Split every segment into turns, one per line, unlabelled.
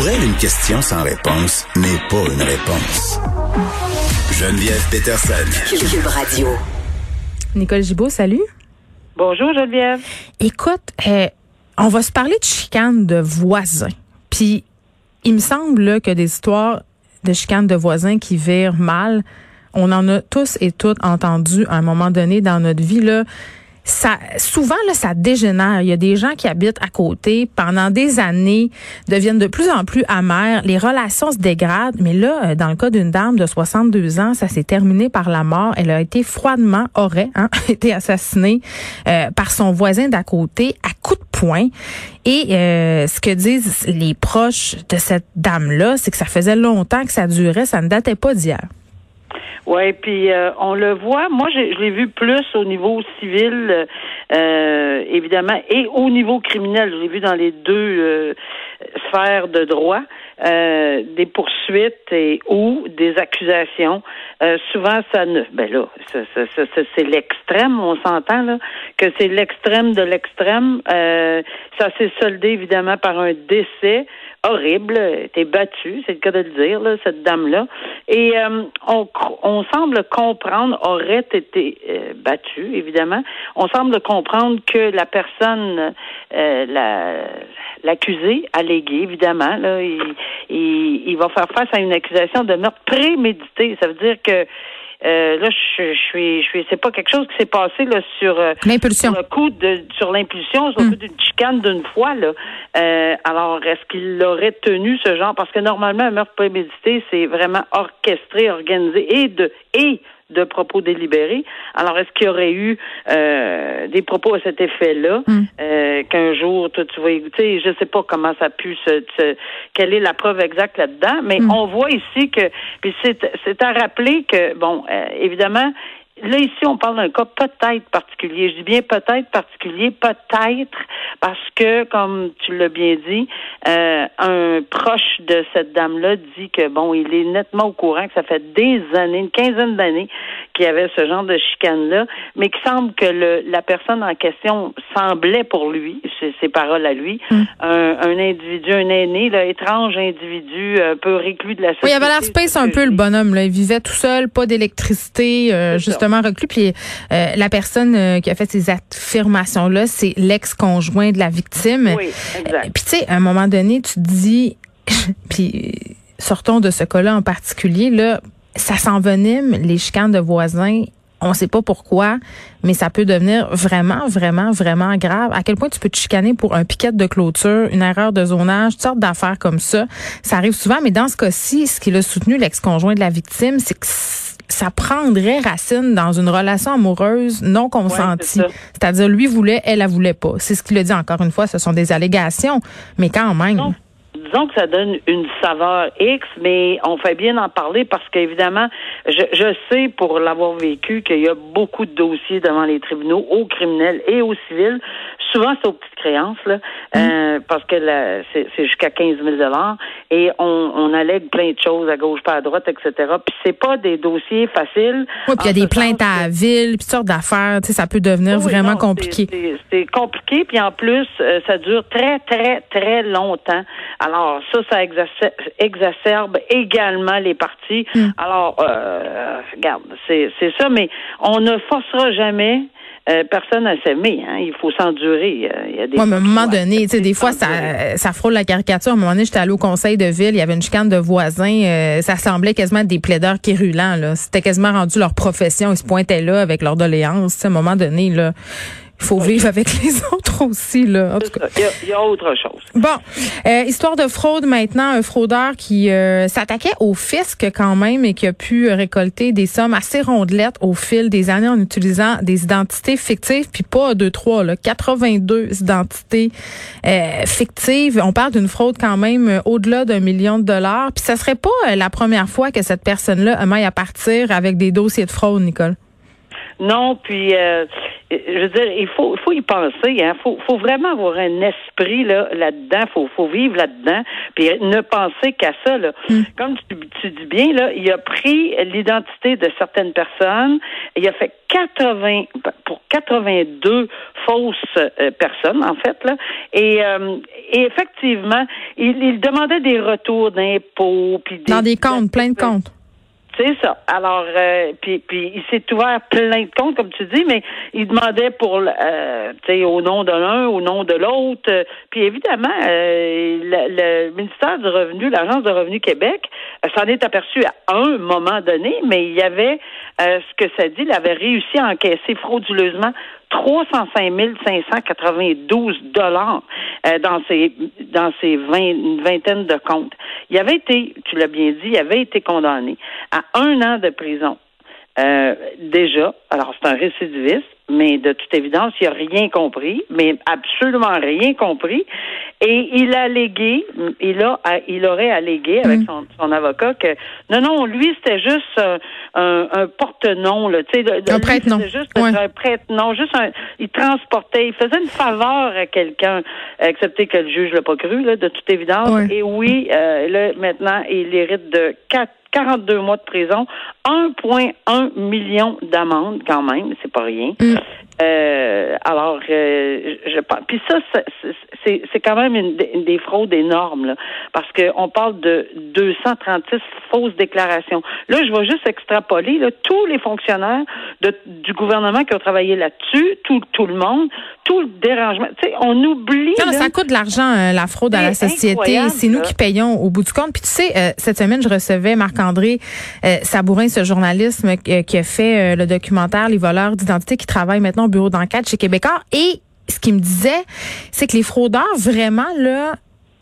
Pour elle, une question sans réponse n'est pas une réponse. Geneviève Peterson.
Cube Radio.
Nicole Gibault, salut.
Bonjour Geneviève.
Écoute, euh, on va se parler de chicane de voisins. Puis, il me semble là, que des histoires de chicane de voisins qui virent mal, on en a tous et toutes entendu à un moment donné dans notre vie. Là ça souvent ça dégénère. Il y a des gens qui habitent à côté pendant des années deviennent de plus en plus amères, les relations se dégradent, mais là euh, dans le cas d'une dame de 62 ans, ça s'est terminé par la mort. Elle a été froidement aurait hein, été assassinée euh, par son voisin d'à côté à coups de poing. Et euh, ce que disent les proches de cette dame là, c'est que ça faisait longtemps que ça durait, ça ne datait pas d'hier.
Oui, puis euh, on le voit. Moi, je l'ai vu plus au niveau civil, euh, évidemment, et au niveau criminel. Je l'ai vu dans les deux euh, sphères de droit. des poursuites et ou des accusations. souvent, ça ne. Ben là, c'est l'extrême. On s'entend là que c'est l'extrême de l'extrême. ça s'est soldé évidemment par un décès horrible, était battue, c'est le cas de le dire, là, cette dame-là. Et euh, on, on semble comprendre, aurait été euh, battue, évidemment, on semble comprendre que la personne, euh, la, l'accusé, allégué, évidemment, là, il, il, il va faire face à une accusation de meurtre prémédité. Ça veut dire que euh, là, je, suis, je suis, c'est pas quelque chose qui s'est passé là sur, euh,
l'impulsion.
le coup de, sur l'impulsion, sur le hmm. coup d'une chicane d'une fois là. Euh, alors, est-ce qu'il l'aurait tenu ce genre? Parce que normalement, un meurtre prémédité, c'est vraiment orchestré, organisé et de et de propos délibérés. Alors, est-ce qu'il y aurait eu euh, des propos à cet effet-là hmm. euh, qu'un jour, toi, tu vas écouter, je sais pas comment ça a pu se, quelle est la preuve exacte là-dedans, mais hmm. on voit ici que, puis c'est à rappeler que, bon, euh, évidemment, là, ici, on parle d'un cas peut-être particulier. Je dis bien peut-être particulier, peut-être parce que, comme tu l'as bien dit, euh, un proche de cette dame-là dit que, bon, il est nettement au courant que ça fait des années, une quinzaine d'années qu'il y avait ce genre de chicane-là, mais qu'il semble que le, la personne en question semblait pour lui, ses paroles à lui, hmm. un, un, individu, un aîné, là, étrange individu, un peu réclus de la société.
Oui, il avait l'air space un peu, le bonhomme. Là. Il vivait tout seul, pas d'électricité, euh, justement reclus. Puis euh, la personne euh, qui a fait ces affirmations-là, c'est l'ex-conjoint de la victime.
Oui, exact.
Puis tu sais, à un moment donné, tu te dis, puis sortons de ce cas-là en particulier, là, ça s'envenime, les chicanes de voisins. On sait pas pourquoi, mais ça peut devenir vraiment, vraiment, vraiment grave. À quel point tu peux te chicaner pour un piquet de clôture, une erreur de zonage, toutes sortes d'affaires comme ça. Ça arrive souvent, mais dans ce cas-ci, ce qu'il a soutenu l'ex-conjoint de la victime, c'est que ça prendrait racine dans une relation amoureuse non consentie. C'est-à-dire, lui voulait, elle la voulait pas. C'est ce qu'il a dit encore une fois, ce sont des allégations, mais quand même.
Disons que ça donne une saveur X, mais on fait bien en parler parce qu'évidemment, je, je sais pour l'avoir vécu qu'il y a beaucoup de dossiers devant les tribunaux, au criminel et au civil, souvent c'est aux petites créances, là, mm. euh, parce que c'est, jusqu'à 15 000 et on, on allègue plein de choses à gauche, pas à droite, etc. Puis c'est pas des dossiers faciles.
Oui, puis il y a des plaintes à la ville, puis sortes d'affaires, tu sais, ça peut devenir vraiment compliqué.
C'est, compliqué, puis en plus, euh, ça dure très, très, très longtemps. Alors ça, ça exacerbe, également les parties. Mm. Alors, euh, regarde, c'est, c'est ça, mais on ne forcera jamais euh, personne à s'aimer. Hein. Il faut s'endurer. Il y a des
à un moment donné, tu sais, des fois, ça, ça frôle la caricature. À un moment donné, j'étais allée au conseil de ville, il y avait une chicane de voisins. Euh, ça semblait quasiment des plaideurs qui rulants. C'était quasiment rendu leur profession. Ils se pointaient là avec leur doléance. À un moment donné, là, Il faut vivre avec les autres aussi, là. En tout cas.
Il y, a, il y a autre chose.
Bon, euh, histoire de fraude maintenant, un fraudeur qui euh, s'attaquait au fisc quand même et qui a pu récolter des sommes assez rondelettes au fil des années en utilisant des identités fictives, puis pas deux, trois, là, 82 identités euh, fictives. On parle d'une fraude quand même au-delà d'un million de dollars. Puis ça serait pas la première fois que cette personne-là maille à partir avec des dossiers de fraude, Nicole?
Non, puis euh, je veux dire, il faut, il faut y penser. Hein. Faut, faut vraiment avoir un esprit là, là-dedans. Faut, faut vivre là-dedans. Puis ne penser qu'à ça. Là.
Hmm.
Comme tu, tu dis bien, là, il a pris l'identité de certaines personnes. Il a fait 80 pour 82 fausses euh, personnes en fait là. Et, euh, et effectivement, il, il demandait des retours d'impôts puis
dans des comptes, plein de comptes.
C'est ça. Alors, euh, puis, puis il s'est ouvert plein de comptes, comme tu dis, mais il demandait pour, euh, tu sais, au nom de l'un, au nom de l'autre. Puis évidemment, euh, le, le, ministère du Revenu, l'Agence de Revenu Québec, euh, s'en est aperçu à un moment donné, mais il y avait euh, ce que ça dit, il avait réussi à encaisser frauduleusement 305 592 dollars euh, dans ces dans ces 20, une vingtaine de comptes. Il avait été, tu l'as bien dit, il avait été condamné à un an de prison. Euh, déjà, alors c'est un récidiviste, mais de toute évidence, il n'a rien compris, mais absolument rien compris. Et il a allégué, il a, il aurait allégué avec son, son avocat que non, non, lui c'était juste un, un, un porte-nom, là, tu sais,
un prête-nom,
juste
ouais.
un prête-nom, juste un, il transportait, il faisait une faveur à quelqu'un, excepté que le juge l'a pas cru, là, de toute évidence.
Ouais.
Et oui, euh, là maintenant, il hérite de quatre 42 mois de prison, 1,1 million d'amende quand même, c'est pas rien.
Mm.
Euh, alors, euh, je pense. Puis ça, c'est c'est quand même une, une, des fraudes énormes, là, parce qu'on parle de 236 fausses déclarations. Là, je vais juste extrapoler là, tous les fonctionnaires de, du gouvernement qui ont travaillé là-dessus, tout, tout le monde, tout le dérangement. Tu sais, on oublie.
Non,
là,
ça coûte de l'argent, euh, la fraude à la société. C'est nous qui payons au bout du compte. Puis tu sais, cette semaine, je recevais Marc-André euh, Sabourin, ce journalisme qui, qui a fait euh, le documentaire Les voleurs d'identité, qui travaille maintenant au bureau d'enquête chez Québécois. Et ce qu'il me disait, c'est que les fraudeurs, vraiment, là,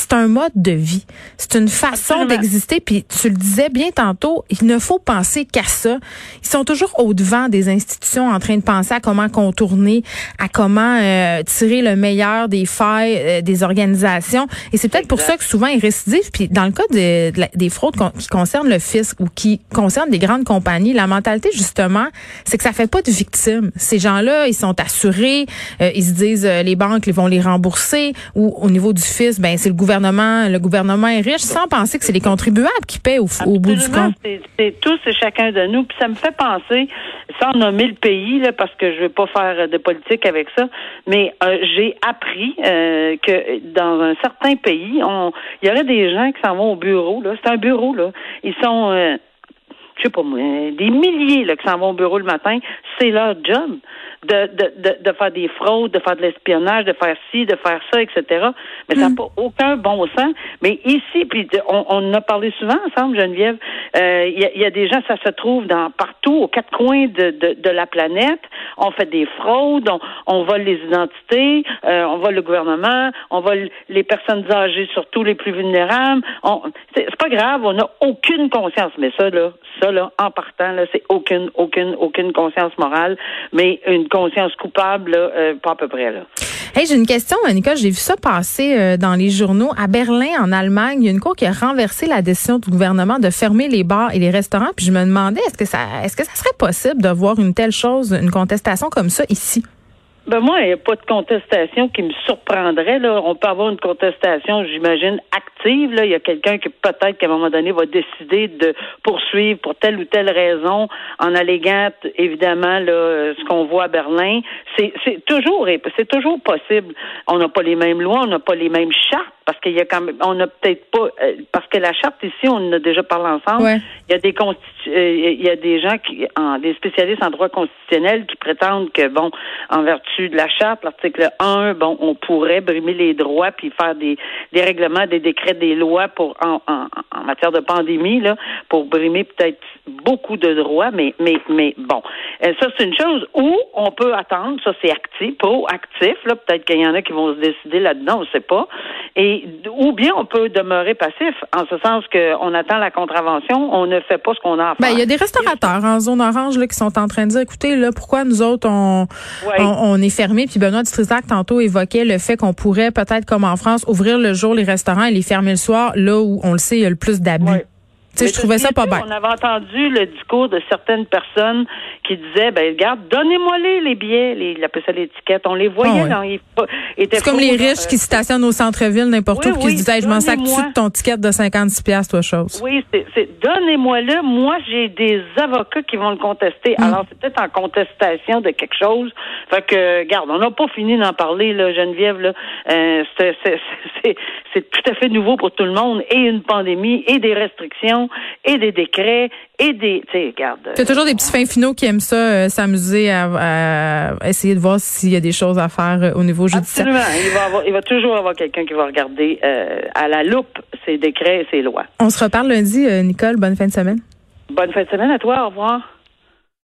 c'est un mode de vie. C'est une façon d'exister. Puis tu le disais bien tantôt, il ne faut penser qu'à ça. Ils sont toujours au devant des institutions en train de penser à comment contourner, à comment euh, tirer le meilleur des failles euh, des organisations. Et c'est peut-être pour ça que souvent ils récidivent. Puis dans le cas de- de la- des fraudes con- qui concernent le fisc ou qui concernent des grandes compagnies, la mentalité justement, c'est que ça fait pas de victimes. Ces gens-là, ils sont assurés, euh, ils se disent euh, les banques ils vont les rembourser ou au niveau du fisc, ben c'est le gouvernement, le gouvernement est riche sans penser que c'est les contribuables qui paient au, au bout du compte.
c'est- tous et chacun de nous. Puis ça me fait penser, sans nommer le pays, là, parce que je veux pas faire de politique avec ça, mais euh, j'ai appris euh, que dans un certain pays, il y aurait des gens qui s'en vont au bureau. Là, c'est un bureau là. Ils sont, euh, je sais pas moi, des milliers là, qui s'en vont au bureau le matin. C'est leur job de, de, de, de faire des fraudes, de faire de l'espionnage, de faire ci, de faire ça, etc. Mais ça n'a pas aucun bon sens. Mais ici, puis on, on en a parlé souvent ensemble, Geneviève, euh, il y, a, il y a des gens, ça se trouve dans partout, aux quatre coins de, de, de la planète. On fait des fraudes, on, on vole les identités, euh, on vole le gouvernement, on vole les personnes âgées, surtout les plus vulnérables. C'est pas grave, on n'a aucune conscience. Mais ça, là, ça, là, en partant, là, c'est aucune, aucune, aucune conscience morale, mais une conscience coupable, là, euh, pas à peu près, là.
Hey, j'ai une question, Nicole. J'ai vu ça passer euh, dans les journaux. À Berlin, en Allemagne, il y a une cour qui a renversé la décision du gouvernement de fermer les bars et les restaurants. Puis je me demandais, est-ce que ça, est-ce que ça serait possible de voir une telle chose, une contestation comme ça ici?
Ben moi, il n'y a pas de contestation qui me surprendrait. Là. On peut avoir une contestation, j'imagine, active. Là. Il y a quelqu'un qui peut-être qu'à un moment donné va décider de poursuivre pour telle ou telle raison en alléguant évidemment là, euh, ce qu'on voit à Berlin. C'est, c'est toujours c'est toujours possible. On n'a pas les mêmes lois, on n'a pas les mêmes chartes parce qu'il y a quand même on n'a peut-être pas euh, parce que la charte ici, on en a déjà parlé ensemble.
Ouais.
Il y a des euh, il y a des gens qui en, des spécialistes en droit constitutionnel qui prétendent que bon, en vertu vertu de la charte, l'article 1, bon, on pourrait brimer les droits puis faire des, des règlements, des décrets, des lois pour en, en, en matière de pandémie, là, pour brimer peut-être beaucoup de droits, mais mais mais bon, euh, ça c'est une chose. Ou on peut attendre, ça c'est actif, proactif, là, peut-être qu'il y en a qui vont se décider là-dedans, on ne sait pas. Et ou bien on peut demeurer passif, en ce sens qu'on attend la contravention, on ne fait pas ce qu'on a à faire.
Ben, il y a des restaurateurs en zone orange là, qui sont en train de dire, écoutez, là, pourquoi nous autres on, on, est fermés? Puis Benoît Dutrisac tantôt évoquait le fait qu'on pourrait peut-être, comme en France, ouvrir le jour les restaurants et les fermer le soir, là où on le sait, il y a le plus d'abus je trouvais ça pas bien.
On avait entendu le discours de certaines personnes qui disaient, ben regarde, donnez-moi les, les billets, les, il appelait ça l'étiquette. On les voyait
C'est comme les riches qui stationnent au centre-ville n'importe où, qui se disaient, je m'en sac de ton ticket de 56 pièces toi chose.
Oui, c'est, donnez-moi-le. Moi, j'ai des avocats qui vont le contester. Mm. Alors, c'est peut-être en contestation de quelque chose. Fait que, regarde, on n'a pas fini d'en parler, là, Geneviève, là. Euh, c'est tout à fait nouveau pour tout le monde et une pandémie et des restrictions et des décrets et des. Tu sais, regarde.
Il y a toujours des petits fins finaux qui aiment ça, euh, s'amuser à, essayer de voir s'il y a des choses à faire euh, au niveau judiciaire.
Absolument. Il va, avoir, il va toujours avoir quelqu'un qui va regarder euh, à la loupe ces décrets et ces lois.
On se reparle lundi, Nicole. Bonne fin de semaine.
Bonne fin de semaine à toi. Au revoir.